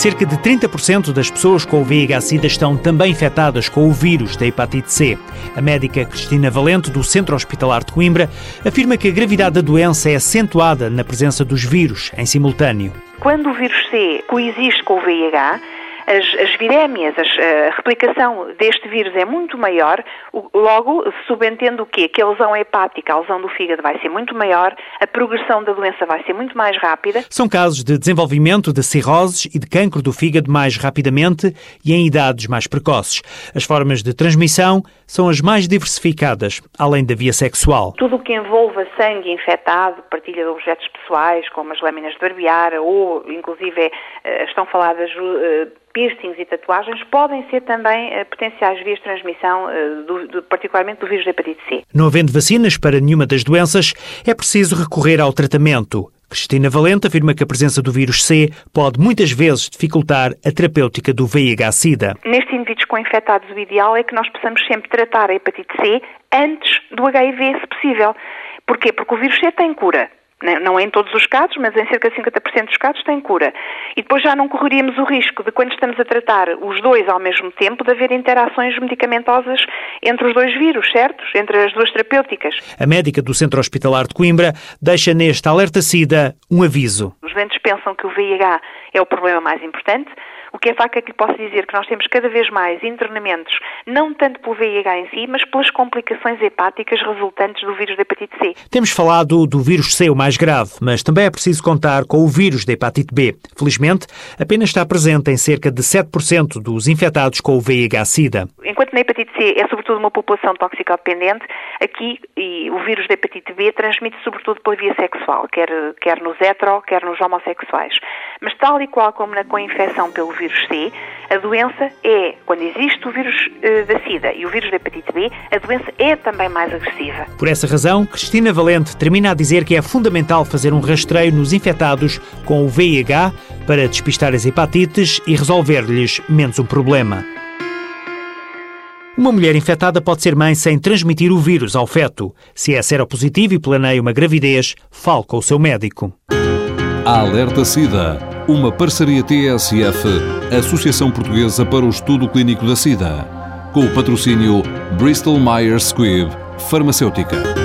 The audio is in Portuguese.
Cerca de 30% das pessoas com o VIH-Sida estão também infectadas com o vírus da hepatite C. A médica Cristina Valente, do Centro Hospitalar de Coimbra, afirma que a gravidade da doença é acentuada na presença dos vírus em simultâneo. Quando o vírus C coexiste com o VIH, as, as virémias, as, a replicação deste vírus é muito maior, logo subentendo o quê? Que a lesão hepática, a lesão do fígado vai ser muito maior, a progressão da doença vai ser muito mais rápida. São casos de desenvolvimento de cirroses e de cancro do fígado mais rapidamente e em idades mais precoces. As formas de transmissão são as mais diversificadas, além da via sexual. Tudo o que envolva sangue infectado, partilha de objetos pessoais, como as lâminas de barbear, ou inclusive eh, estão faladas eh, piercings e tatuagens podem ser também uh, potenciais vias de transmissão, uh, do, do, particularmente do vírus da hepatite C. Não havendo vacinas para nenhuma das doenças, é preciso recorrer ao tratamento. Cristina Valente afirma que a presença do vírus C pode muitas vezes dificultar a terapêutica do VIH-Sida. Nestes indivíduos com infectados, o ideal é que nós possamos sempre tratar a hepatite C antes do HIV, se possível. Porquê? Porque o vírus C tem cura. Né, não é em todos os casos, mas em cerca de 50% dos casos tem cura. E depois já não correríamos o risco de, quando estamos a tratar os dois ao mesmo tempo, de haver interações medicamentosas entre os dois vírus, certo? Entre as duas terapêuticas. A médica do Centro Hospitalar de Coimbra deixa neste alerta-SIDA um aviso. Os doentes pensam que o VIH é o problema mais importante, o que é facto é que lhe posso dizer que nós temos cada vez mais internamentos, não tanto pelo VIH em si, mas pelas complicações hepáticas resultantes do vírus da hepatite C. Temos falado do vírus C, o mais grave, mas também é preciso contar com o vírus da hepatite B. Felizmente, apenas está presente em cerca de 7% dos infectados com o VIH-Sida. Enquanto na hepatite C é sobretudo uma população toxicodependente, aqui o vírus da hepatite B transmite sobretudo pela via sexual, quer, quer nos hetero, quer nos homossexuais. Mas tal e qual como na co-infecção pelo vírus C, a doença é, quando existe o vírus uh, da SIDA e o vírus da hepatite B, a doença é também mais agressiva. Por essa razão, Cristina Valente termina a dizer que é fundamental fazer um rastreio nos infectados com o VIH para despistar as hepatites e resolver-lhes menos um problema. Uma mulher infectada pode ser mãe sem transmitir o vírus ao feto. Se é seropositivo e planeia uma gravidez, fale com o seu médico. Alerta SIDA uma parceria TSF, Associação Portuguesa para o Estudo Clínico da SIDA, com o patrocínio Bristol Myers Squibb Farmacêutica.